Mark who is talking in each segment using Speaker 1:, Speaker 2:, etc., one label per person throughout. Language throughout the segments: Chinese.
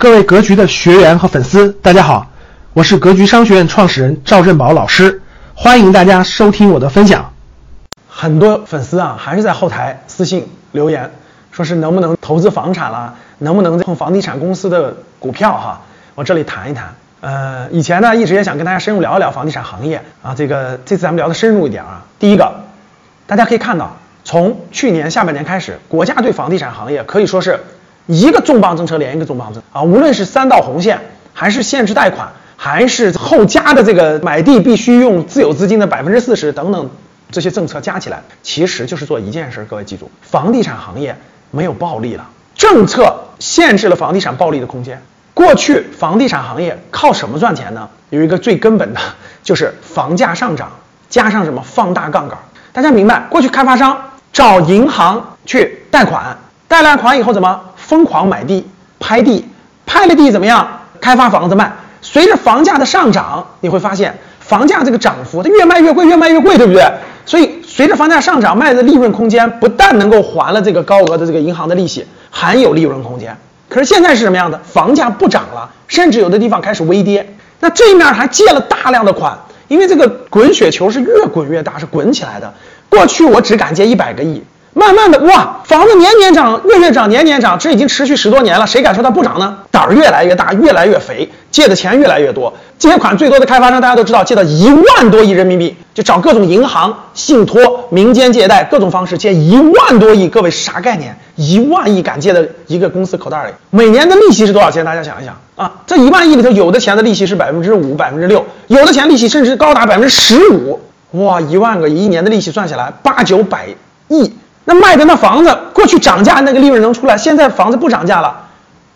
Speaker 1: 各位格局的学员和粉丝，大家好，我是格局商学院创始人赵振宝老师，欢迎大家收听我的分享。
Speaker 2: 很多粉丝啊，还是在后台私信留言，说是能不能投资房产啦，能不能碰房地产公司的股票哈？我这里谈一谈。呃，以前呢，一直也想跟大家深入聊一聊房地产行业啊，这个这次咱们聊的深入一点啊。第一个，大家可以看到，从去年下半年开始，国家对房地产行业可以说是。一个重磅政策连一个重磅政啊，无论是三道红线，还是限制贷款，还是后加的这个买地必须用自有资金的百分之四十等等这些政策加起来，其实就是做一件事。各位记住，房地产行业没有暴利了，政策限制了房地产暴利的空间。过去房地产行业靠什么赚钱呢？有一个最根本的，就是房价上涨加上什么放大杠杆。大家明白，过去开发商找银行去贷款，贷了款以后怎么？疯狂买地、拍地，拍了地怎么样？开发房子卖。随着房价的上涨，你会发现房价这个涨幅，它越卖越贵，越卖越贵，对不对？所以随着房价上涨，卖的利润空间不但能够还了这个高额的这个银行的利息，还有利润空间。可是现在是什么样的？房价不涨了，甚至有的地方开始微跌。那这一面还借了大量的款，因为这个滚雪球是越滚越大，是滚起来的。过去我只敢借一百个亿。慢慢的，哇，房子年年涨，月月涨，年年涨，这已经持续十多年了，谁敢说它不涨呢？胆儿越来越大，越来越肥，借的钱越来越多。借款最多的开发商，大家都知道，借到一万多亿人民币，就找各种银行、信托、民间借贷各种方式借一万多亿。各位啥概念？一万亿敢借的一个公司口袋里，每年的利息是多少钱？大家想一想啊，这一万亿里头，有的钱的利息是百分之五、百分之六，有的钱利息甚至高达百分之十五。哇，一万个一年的利息算下来八九百亿。那卖的那房子过去涨价那个利润能出来，现在房子不涨价了，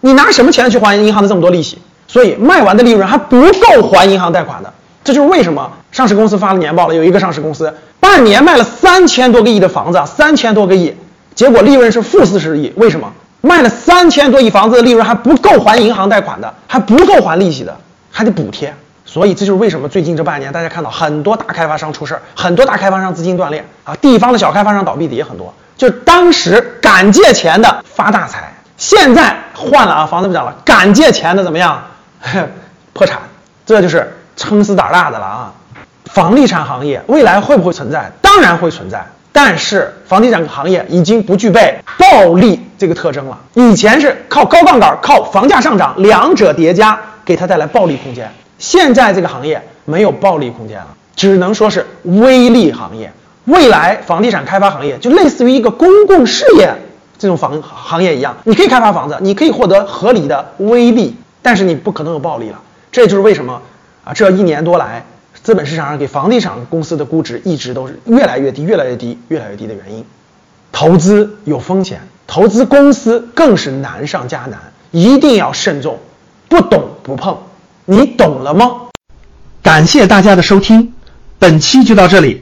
Speaker 2: 你拿什么钱去还银行的这么多利息？所以卖完的利润还不够还银行贷款的，这就是为什么上市公司发了年报了，有一个上市公司半年卖了三千多个亿的房子，三千多个亿，结果利润是负四十亿，为什么？卖了三千多亿房子的利润还不够还银行贷款的，还不够还利息的，还得补贴。所以这就是为什么最近这半年大家看到很多大开发商出事儿，很多大开发商资金断裂啊，地方的小开发商倒闭的也很多。就当时敢借钱的发大财，现在换了啊，房子不涨了，敢借钱的怎么样？破产，这就是撑死胆大的了啊！房地产行业未来会不会存在？当然会存在，但是房地产行业已经不具备暴利这个特征了。以前是靠高杠杆、靠房价上涨两者叠加给它带来暴利空间。现在这个行业没有暴利空间了，只能说是微利行业。未来房地产开发行业就类似于一个公共事业这种房行业一样，你可以开发房子，你可以获得合理的微利，但是你不可能有暴利了。这就是为什么啊，这一年多来资本市场上给房地产公司的估值一直都是越来越低、越来越低、越来越低的原因。投资有风险，投资公司更是难上加难，一定要慎重，不懂不碰。你懂了吗？
Speaker 1: 感谢大家的收听，本期就到这里。